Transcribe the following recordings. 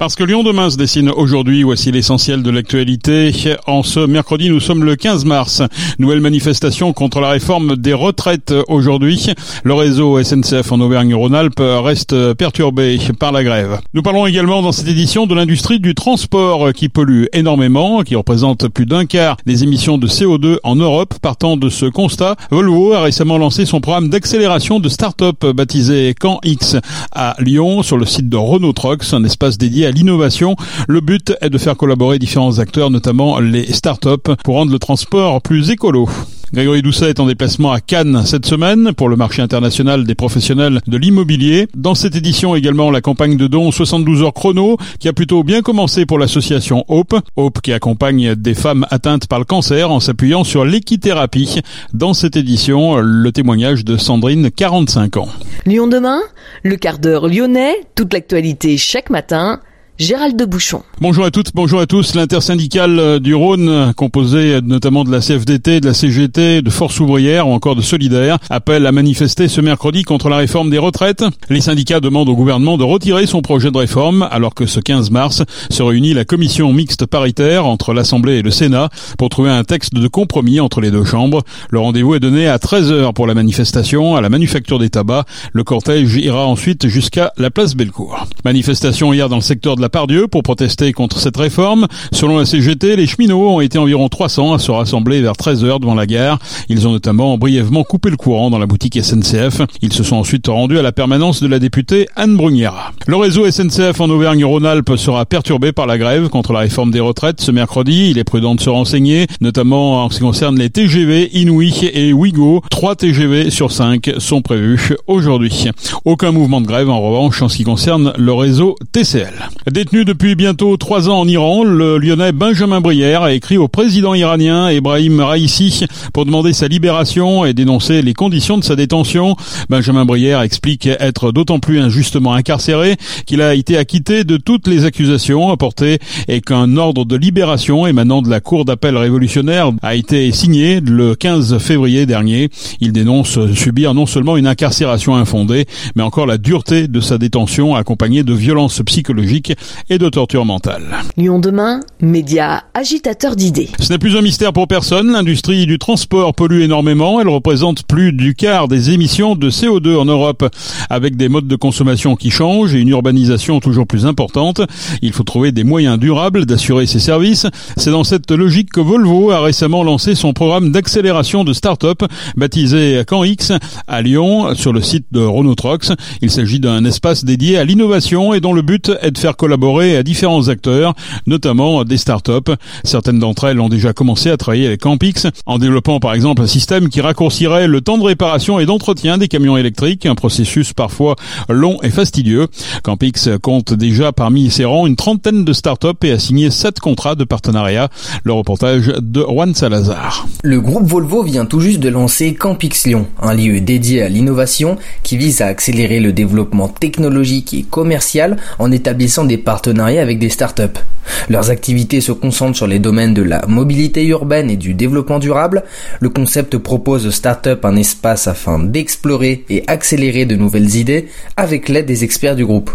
Parce que Lyon demain se dessine aujourd'hui, voici l'essentiel de l'actualité. En ce mercredi, nous sommes le 15 mars. Nouvelle manifestation contre la réforme des retraites aujourd'hui. Le réseau SNCF en Auvergne-Rhône-Alpes reste perturbé par la grève. Nous parlons également dans cette édition de l'industrie du transport qui pollue énormément, qui représente plus d'un quart des émissions de CO2 en Europe. Partant de ce constat, Volvo a récemment lancé son programme d'accélération de start-up baptisé Camp X à Lyon sur le site de Renault Trucks, un espace dédié à l'innovation. Le but est de faire collaborer différents acteurs, notamment les startups, pour rendre le transport plus écolo. Grégory Doucet est en déplacement à Cannes cette semaine pour le marché international des professionnels de l'immobilier. Dans cette édition également la campagne de dons 72 heures chrono qui a plutôt bien commencé pour l'association Hope. Hope qui accompagne des femmes atteintes par le cancer en s'appuyant sur l'équithérapie. Dans cette édition, le témoignage de Sandrine, 45 ans. Lyon demain, le quart d'heure lyonnais, toute l'actualité chaque matin Gérald de Bouchon. Bonjour à toutes, bonjour à tous. L'intersyndicale euh, du Rhône, composée notamment de la CFDT, de la CGT, de Force ouvrière ou encore de Solidaire, appelle à manifester ce mercredi contre la réforme des retraites. Les syndicats demandent au gouvernement de retirer son projet de réforme alors que ce 15 mars se réunit la commission mixte paritaire entre l'Assemblée et le Sénat pour trouver un texte de compromis entre les deux chambres. Le rendez-vous est donné à 13h pour la manifestation à la manufacture des tabacs. Le cortège ira ensuite jusqu'à la place Bellecour. Manifestation hier dans le secteur de la Pardieu pour protester contre cette réforme. Selon la CGT, les cheminots ont été environ 300 à se rassembler vers 13h devant la gare. Ils ont notamment brièvement coupé le courant dans la boutique SNCF. Ils se sont ensuite rendus à la permanence de la députée Anne Brunière. Le réseau SNCF en Auvergne-Rhône-Alpes sera perturbé par la grève contre la réforme des retraites ce mercredi. Il est prudent de se renseigner, notamment en ce qui concerne les TGV Inouï et Ouigo. 3 TGV sur 5 sont prévus aujourd'hui. Aucun mouvement de grève en revanche en ce qui concerne le réseau TCL. Détenu depuis bientôt trois ans en Iran, le Lyonnais Benjamin Brière a écrit au président iranien Ebrahim Raisi pour demander sa libération et dénoncer les conditions de sa détention. Benjamin Brière explique être d'autant plus injustement incarcéré qu'il a été acquitté de toutes les accusations apportées et qu'un ordre de libération émanant de la Cour d'appel révolutionnaire a été signé le 15 février dernier. Il dénonce subir non seulement une incarcération infondée, mais encore la dureté de sa détention accompagnée de violences psychologiques et de torture mentale. Lyon demain, média agitateur d'idées. Ce n'est plus un mystère pour personne, l'industrie du transport pollue énormément, elle représente plus du quart des émissions de CO2 en Europe. Avec des modes de consommation qui changent et une urbanisation toujours plus importante, il faut trouver des moyens durables d'assurer ces services. C'est dans cette logique que Volvo a récemment lancé son programme d'accélération de start-up baptisé CanX à Lyon sur le site de Renault Trucks. Il s'agit d'un espace dédié à l'innovation et dont le but est de faire collaborer à différents acteurs, notamment des startups. Certaines d'entre elles ont déjà commencé à travailler avec Campix, en développant par exemple un système qui raccourcirait le temps de réparation et d'entretien des camions électriques, un processus parfois long et fastidieux. Campix compte déjà parmi ses rangs une trentaine de startups et a signé sept contrats de partenariat. Le reportage de Juan Salazar. Le groupe Volvo vient tout juste de lancer Campix Lyon, un lieu dédié à l'innovation qui vise à accélérer le développement technologique et commercial en établissant des partenariats avec des startups. Leurs activités se concentrent sur les domaines de la mobilité urbaine et du développement durable. Le concept propose aux startups un espace afin d'explorer et accélérer de nouvelles idées avec l'aide des experts du groupe.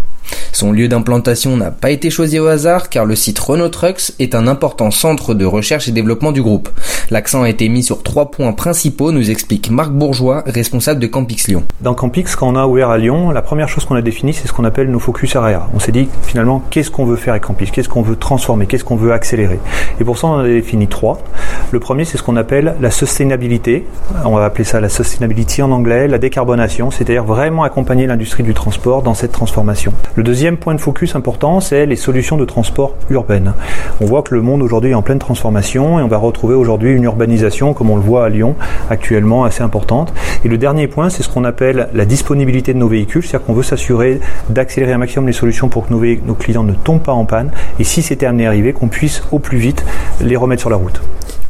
Son lieu d'implantation n'a pas été choisi au hasard car le site Renault Trucks est un important centre de recherche et développement du groupe. L'accent a été mis sur trois points principaux, nous explique Marc Bourgeois, responsable de Campix Lyon. Dans Campix, quand on a ouvert à Lyon, la première chose qu'on a définie, c'est ce qu'on appelle nos focus area. On s'est dit finalement qu'est-ce qu'on veut faire avec Campix, qu'est-ce qu'on veut transformer, qu'est-ce qu'on veut accélérer. Et pour ça, on a défini trois. Le premier, c'est ce qu'on appelle la sustainabilité. On va appeler ça la sustainability en anglais, la décarbonation, c'est-à-dire vraiment accompagner l'industrie du transport dans cette transformation. Le deuxième point de focus important, c'est les solutions de transport urbaines. On voit que le monde aujourd'hui est en pleine transformation et on va retrouver aujourd'hui une urbanisation, comme on le voit à Lyon actuellement, assez importante. Et le dernier point, c'est ce qu'on appelle la disponibilité de nos véhicules, c'est-à-dire qu'on veut s'assurer d'accélérer un maximum les solutions pour que nos, nos clients ne tombent pas en panne et si c'était amené qu'on puisse au plus vite les remettre sur la route.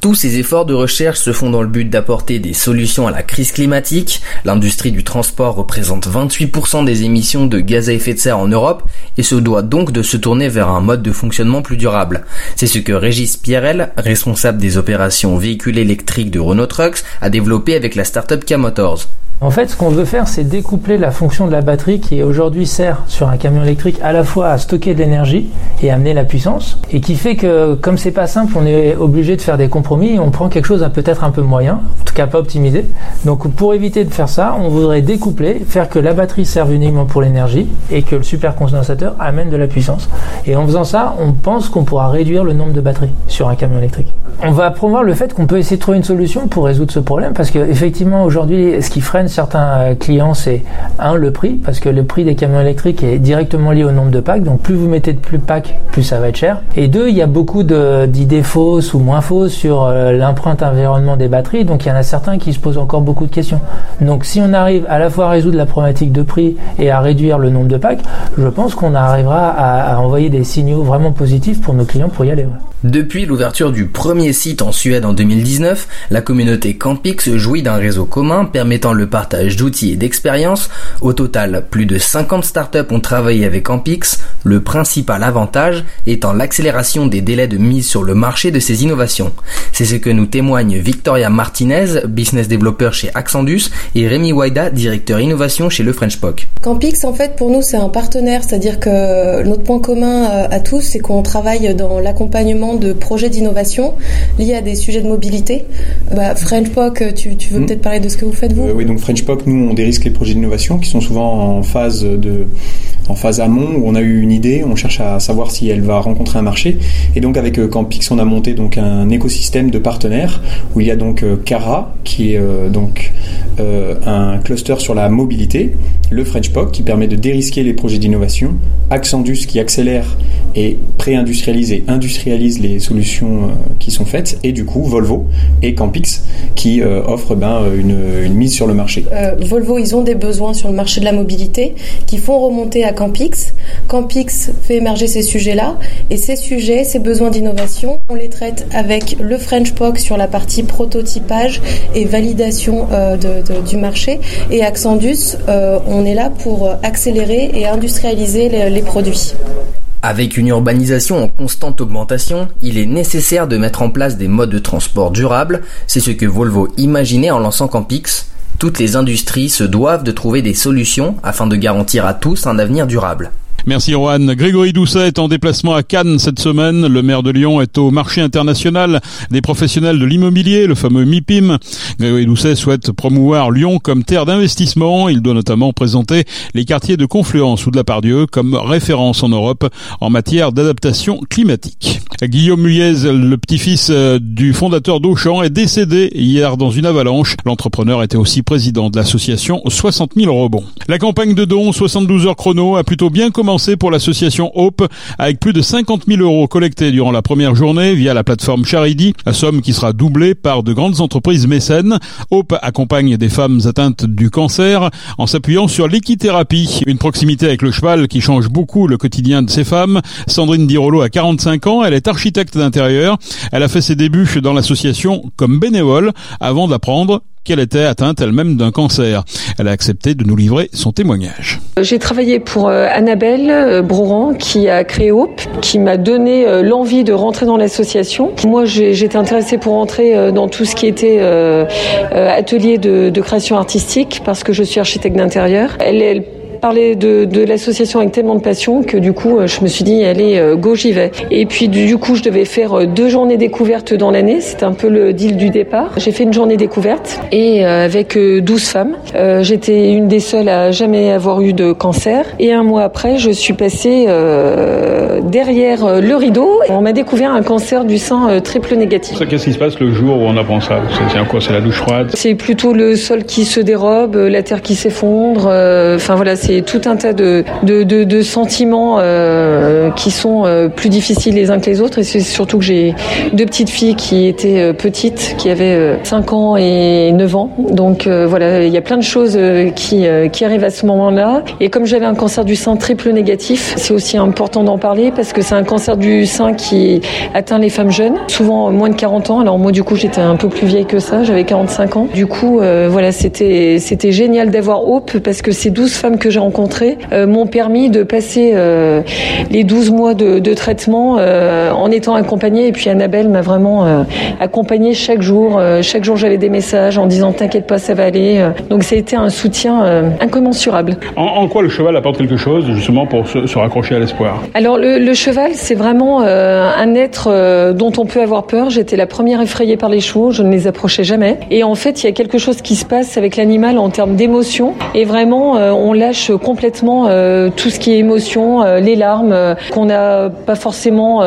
Tous ces efforts de recherche se font dans le but d'apporter des solutions à la crise climatique. L'industrie du transport représente 28% des émissions de gaz à effet de serre en Europe et se doit donc de se tourner vers un mode de fonctionnement plus durable. C'est ce que Régis Pierrel, responsable des opérations véhicules électriques de Renault Trucks, a développé avec la startup K-Motors. En fait, ce qu'on veut faire, c'est découpler la fonction de la batterie qui aujourd'hui sert sur un camion électrique à la fois à stocker de l'énergie et amener la puissance, et qui fait que comme c'est pas simple, on est obligé de faire des compromis on prend quelque chose à peut-être un peu moyen, en tout cas pas optimisé. Donc pour éviter de faire ça, on voudrait découpler, faire que la batterie serve uniquement pour l'énergie et que le supercondensateur amène de la puissance. Et en faisant ça, on pense qu'on pourra réduire le nombre de batteries sur un camion électrique. On va promouvoir le fait qu'on peut essayer de trouver une solution pour résoudre ce problème parce que effectivement aujourd'hui, ce qui freine certains euh, clients, c'est un le prix parce que le prix des camions électriques est directement lié au nombre de packs. Donc plus vous mettez de plus packs, plus ça va être cher. Et deux, il y a beaucoup d'idées fausses ou moins fausses sur euh, l'empreinte environnement des batteries. Donc il y en a certains qui se posent encore beaucoup de questions. Donc si on arrive à la fois à résoudre la problématique de prix et à réduire le nombre de packs, je pense qu'on arrivera à, envoyer des signaux vraiment positifs pour nos clients pour y aller. Depuis l'ouverture du premier site en Suède en 2019, la communauté Campix jouit d'un réseau commun permettant le partage d'outils et d'expériences. Au total, plus de 50 startups ont travaillé avec Campix, le principal avantage étant l'accélération des délais de mise sur le marché de ces innovations. C'est ce que nous témoignent Victoria Martinez, business developer chez Accendus, et Rémi Waida, directeur innovation chez le French POC. Campix, en fait, pour nous, c'est un partenaire, c'est-à-dire que notre point commun euh, à tous, c'est qu'on travaille dans l'accompagnement de projets d'innovation liés à des sujets de mobilité. Bah, French POC, tu, veux mm. peut-être parler de ce que vous faites, vous? Euh, Oui, donc French POC, nous, on dérisque les projets d'innovation qui sont souvent en phase de en phase amont où on a eu une idée, on cherche à savoir si elle va rencontrer un marché. Et donc avec euh, Campix, on a monté donc un écosystème de partenaires où il y a donc Cara qui est donc un cluster sur la mobilité, le French POC qui permet de dérisquer les projets d'innovation, Accendus qui accélère et pré-industrialise et industrialise les solutions euh, qui sont faites, et du coup Volvo et Campix qui euh, offrent ben, une, mise sur le marché. Euh, Volvo, ils ont des besoins sur le marché de la mobilité qui font remonter à Campix. Campix fait émerger ces sujets-là, et ces sujets, ces besoins d'innovation, on les traite avec le French POC sur la partie prototypage et validation du marché, et Accendus, on est là pour accélérer et industrialiser les produits. Avec une urbanisation en constante augmentation, il est nécessaire de mettre en place des modes de transport durables. C'est ce que Volvo imaginait en lançant Campix. Toutes les industries se doivent de trouver des solutions afin de garantir à tous un avenir durable. Merci Rohan. Grégory Doucet est en déplacement à Cannes cette semaine. Le maire de Lyon est au marché international des professionnels de l'immobilier, le fameux MIPIM. Grégory Doucet souhaite promouvoir Lyon comme terre d'investissement. Il doit notamment présenter les quartiers de Confluence ou de la Pardieu comme référence en Europe en matière d'adaptation climatique. Guillaume Muyez, le petit-fils euh, du fondateur d'Auchan, est décédé hier dans une avalanche. L'entrepreneur était aussi président de l'association 60 000 rebonds. La campagne de dons 72 heures chrono a plutôt bien commencé pour l'association Hope avec plus de 50 000 euros collectés durant la première journée via la plateforme Charity, la somme qui sera doublée par de grandes entreprises mécènes. Hope accompagne des femmes atteintes du cancer en s'appuyant sur l'équithérapie, une proximité avec le cheval qui change beaucoup le quotidien de ces femmes. Sandrine Dirolo a 45 ans, elle est architecte d'intérieur. Elle a fait ses débuts dans l'association comme bénévole avant d'apprendre qu'elle était atteinte elle-même d'un cancer. Elle a accepté de nous livrer son témoignage. J'ai travaillé pour euh, Annabelle euh, Broran qui a créé Hope, qui m'a donné euh, l'envie de rentrer dans l'association. Moi, j'étais intéressée pour rentrer dans tout ce qui était atelier de, création artistique parce que je suis architecte d'intérieur. Elle parler de, de l'association avec tellement de passion que du coup, je me suis dit, allez, euh, go, j'y vais. Et puis du coup, je devais faire euh, deux journées découvertes dans l'année. C'était un peu le deal du départ. J'ai fait une journée découverte et euh, avec 12 femmes. J'étais une des seules à jamais avoir eu de cancer. Et un mois après, je suis passée derrière le rideau. On m'a découvert un cancer du sein triple négatif. Qu'est-ce qui se passe le jour où on apprend ça? C'est quoi? C'est la douche froide? C'est plutôt le sol qui se dérobe, la terre qui s'effondre. Enfin voilà, c'est tout un tas de, de, de, sentiments euh, qui sont euh, plus difficiles les uns que les autres. Et c'est surtout que j'ai deux petites filles qui étaient euh, petites, qui avaient 5 ans et 9 ans. Donc voilà, il y a plein de choses qui, qui arrivent à ce moment-là. Et comme j'avais un cancer du sein triple négatif, c'est aussi important d'en parler parce que c'est un cancer du sein qui atteint les femmes jeunes, souvent moins de 40 ans. Alors moi du coup j'étais un peu plus vieille que ça, j'avais 45 ans. Du coup voilà, c'était c'était génial d'avoir Hope parce que ces 12 femmes que j'ai rencontrés m'ont permis de passer les 12 mois de, de traitement en étant accompagnée. Et puis Annabelle m'a vraiment accompagnée chaque jour. chaque jour, j'avais des messages en disant t'inquiète pas, ça va aller. Donc ça a été un soutien incommensurable. En, quoi le cheval apporte quelque chose justement pour se, raccrocher à l'espoir? Alors le, le cheval, c'est vraiment un être dont on peut avoir peur. J'étais la première effrayée par les chevaux. Je ne les approchais jamais. Et en fait, il y a quelque chose qui se passe avec l'animal en termes d'émotion. Et vraiment, euh, on lâche complètement euh, tout ce qui est émotion, euh, les larmes qu'on n'a pas forcément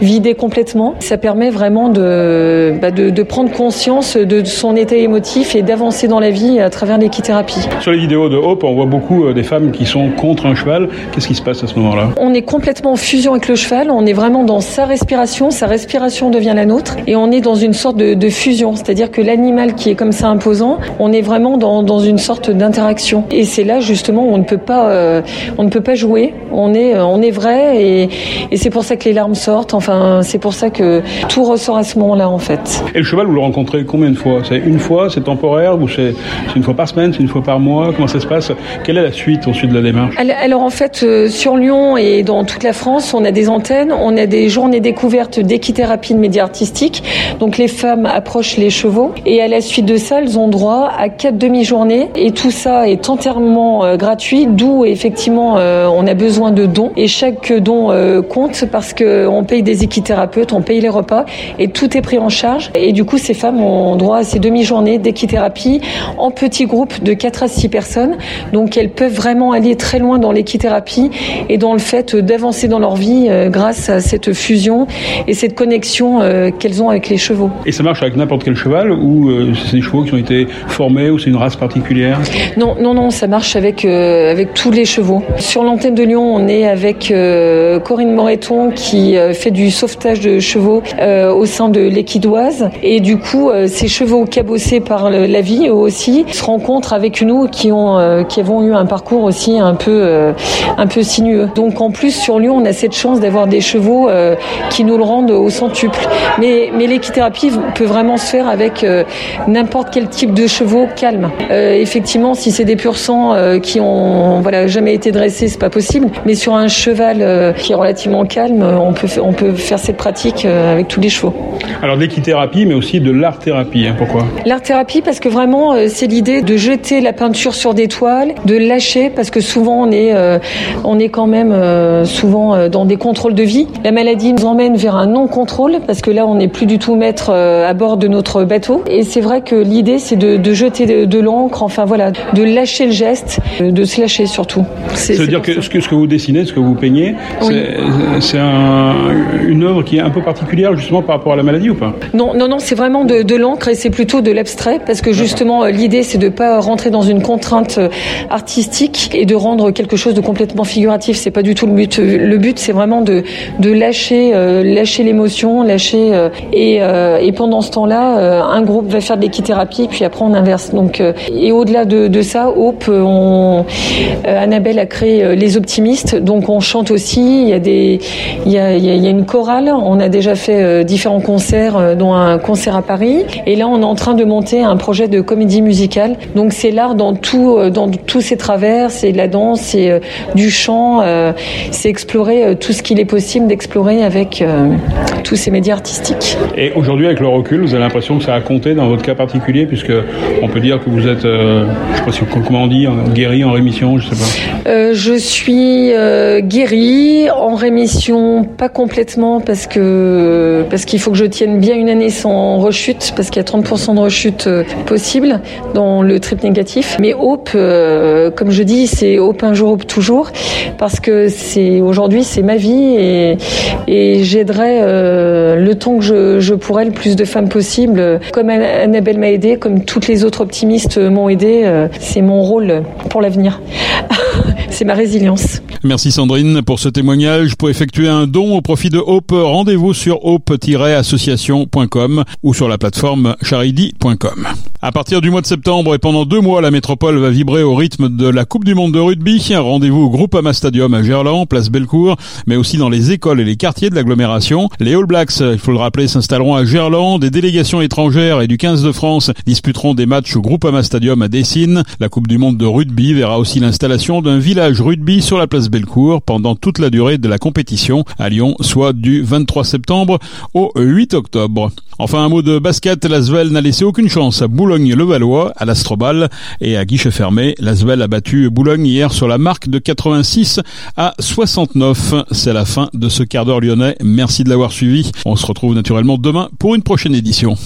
vidé complètement. Ça permet vraiment de, bah, de, de, prendre conscience de son état émotif et d'avancer dans la vie à travers l'équithérapie. Sur les vidéos de Hope, on voit beaucoup des femmes qui sont contre un cheval. Qu'est-ce qui se passe à ce moment-là? On est complètement en fusion avec le cheval. On est vraiment dans sa respiration. Sa respiration devient la nôtre. Et on est dans une sorte de, de fusion. C'est-à-dire que l'animal qui est comme ça imposant, on est vraiment dans, dans une sorte d'interaction. Et c'est là justement où on ne peut pas, euh, on ne peut pas jouer. On est, euh, on est vrai et, et c'est pour ça que les larmes sortent. Enfin, c'est pour ça que tout ressort à ce moment-là en fait. Et le cheval, vous le rencontrez combien de fois? C'est une fois, c'est temporaire ou c'est une fois par semaine, c'est une fois par mois? Comment ça se passe? Quelle est la suite ensuite de la démarche? Alors en fait, euh, sur Lyon et dans toute la France, on a des antennes, on a des journées découvertes d'équithérapie de médias artistiques. Donc les femmes approchent les chevaux et à la suite de ça, elles ont droit à quatre demi-journées et tout ça est entièrement euh, gratuit, d'où effectivement euh, on a besoin de dons et chaque don euh, compte parce que on paye des équithérapeutes, on paye les repas et tout est pris en charge et du coup ces femmes ont droit à ces demi-journées d'équithérapie en petits groupes de 4 à 6 personnes. Donc elles peuvent vraiment aller très loin dans l'équithérapie et dans le fait d'avancer dans leur vie grâce à cette fusion et cette connexion qu'elles ont avec les chevaux. Et ça marche avec n'importe quel cheval ou c'est des chevaux qui ont été formés ou c'est une race particulière? Non, non, non, ça marche avec euh, avec tous les chevaux. Sur l'antenne de Lyon, on est avec euh, Corinne Moreton qui euh, fait du sauvetage de chevaux au sein de l'équidoise et du coup, ces chevaux cabossés par la vie eux aussi se rencontrent avec nous qui ont qui avons eu un parcours aussi un peu un peu sinueux. Donc en plus sur Lyon, on a cette chance d'avoir des chevaux qui nous le rendent au centuple. Mais mais l'équithérapie peut vraiment se faire avec n'importe quel type de chevaux calme. Effectivement, si c'est des pur sang qui ont voilà jamais été dressés, c'est pas possible. Mais sur un cheval euh, qui est relativement calme, on peut on peut faire cette pratique avec tous les chevaux. Alors l'équithérapie, mais aussi de l'art thérapie. Hein, pourquoi? L'art thérapie parce que vraiment c'est l'idée de jeter la peinture sur des toiles, de lâcher parce que souvent on est on est quand même souvent dans des contrôles de vie. La maladie nous emmène vers un non contrôle parce que là on n'est plus du tout maître à bord de notre bateau. Et c'est vrai que l'idée, c'est de, de, jeter de, l'encre, enfin voilà, de lâcher le geste, de se lâcher surtout. Ça veut dire que ce, que ce, que vous dessinez, ce que vous peignez, c'est un, une œuvre qui est un peu particulière justement par rapport à la maladie ou pas? Non, non, non, c'est vraiment de, de l'encre et c'est plutôt de l'abstrait parce que justement l'idée, c'est de pas rentrer dans une contrainte euh, artistique et de rendre quelque chose de complètement figuratif. C'est pas du tout le but. Le but, c'est vraiment de, de lâcher, euh, lâcher l'émotion, lâcher euh, et, et pendant ce temps-là, un groupe va faire de l'équithérapie, puis après on inverse. Donc, euh, et au-delà de, de, ça, Hope, on, euh, Annabelle a créé euh, les optimistes, donc on chante aussi. Il y a des, il y a, une chorale. On a déjà fait différents concerts, dont un concert à Paris. Et là, on est en train de monter un projet de comédie musicale. Donc c'est l'art dans tous ses travers. C'est la danse, c'est du chant, c'est explorer tout ce qu'il est possible d'explorer avec tous ces médias artistiques. Et aujourd'hui, avec le recul, vous avez l'impression que ça a compté dans votre cas particulier, puisque on peut dire que vous êtes, euh, je sais pas comment on dit, guéri, en rémission, je sais pas. Euh, je suis euh, guéri, en rémission, pas complètement, parce que parce qu'il faut que je tienne bien une année sans rechute, parce qu'il y a 30% de rechute euh, possible dans le trip négatif. Mais Hope, comme je dis, c'est Hope un jour, Hope toujours, parce que c'est aujourd'hui c'est ma vie et, et j'aiderai le temps que je, je pourrai le plus de femmes possible, comme Annabelle m'a aidé, comme toutes les autres optimistes m'ont aidé. C'est mon rôle pour l'avenir. C'est ma résilience. Merci Sandrine pour ce témoignage. Pour effectuer un don au profit de Hope, rendez-vous sur hope-association.com ou sur la plateforme charidi.com. À partir du mois de septembre et pendant deux mois, la métropole va vibrer au rythme de la Coupe du Monde de rugby. Rendez-vous au Groupama Stadium à Gerland, place Bellecour, mais aussi dans les écoles et les quartiers de l'agglomération. Les All Blacks, il faut le rappeler, s'installeront à Gerland. Des délégations étrangères et du 15 de France disputeront des matchs au Groupama Stadium à Dessine. La Coupe du Monde de rugby verra aussi l'installation d'un village rugby sur la place Bellecour pendant toute la durée de la compétition à Lyon, soit du 23 septembre au 8 octobre. Enfin, un mot de basket. L'Asvel n'a laissé aucune chance à Boulogne-le-Valois, à l'Astrobal et à guichet fermé. L'Asvel a battu Boulogne hier sur la marque de 86 à 69. C'est la fin de ce quart d'heure lyonnais. Merci de l'avoir suivi. On se retrouve naturellement demain pour une prochaine édition.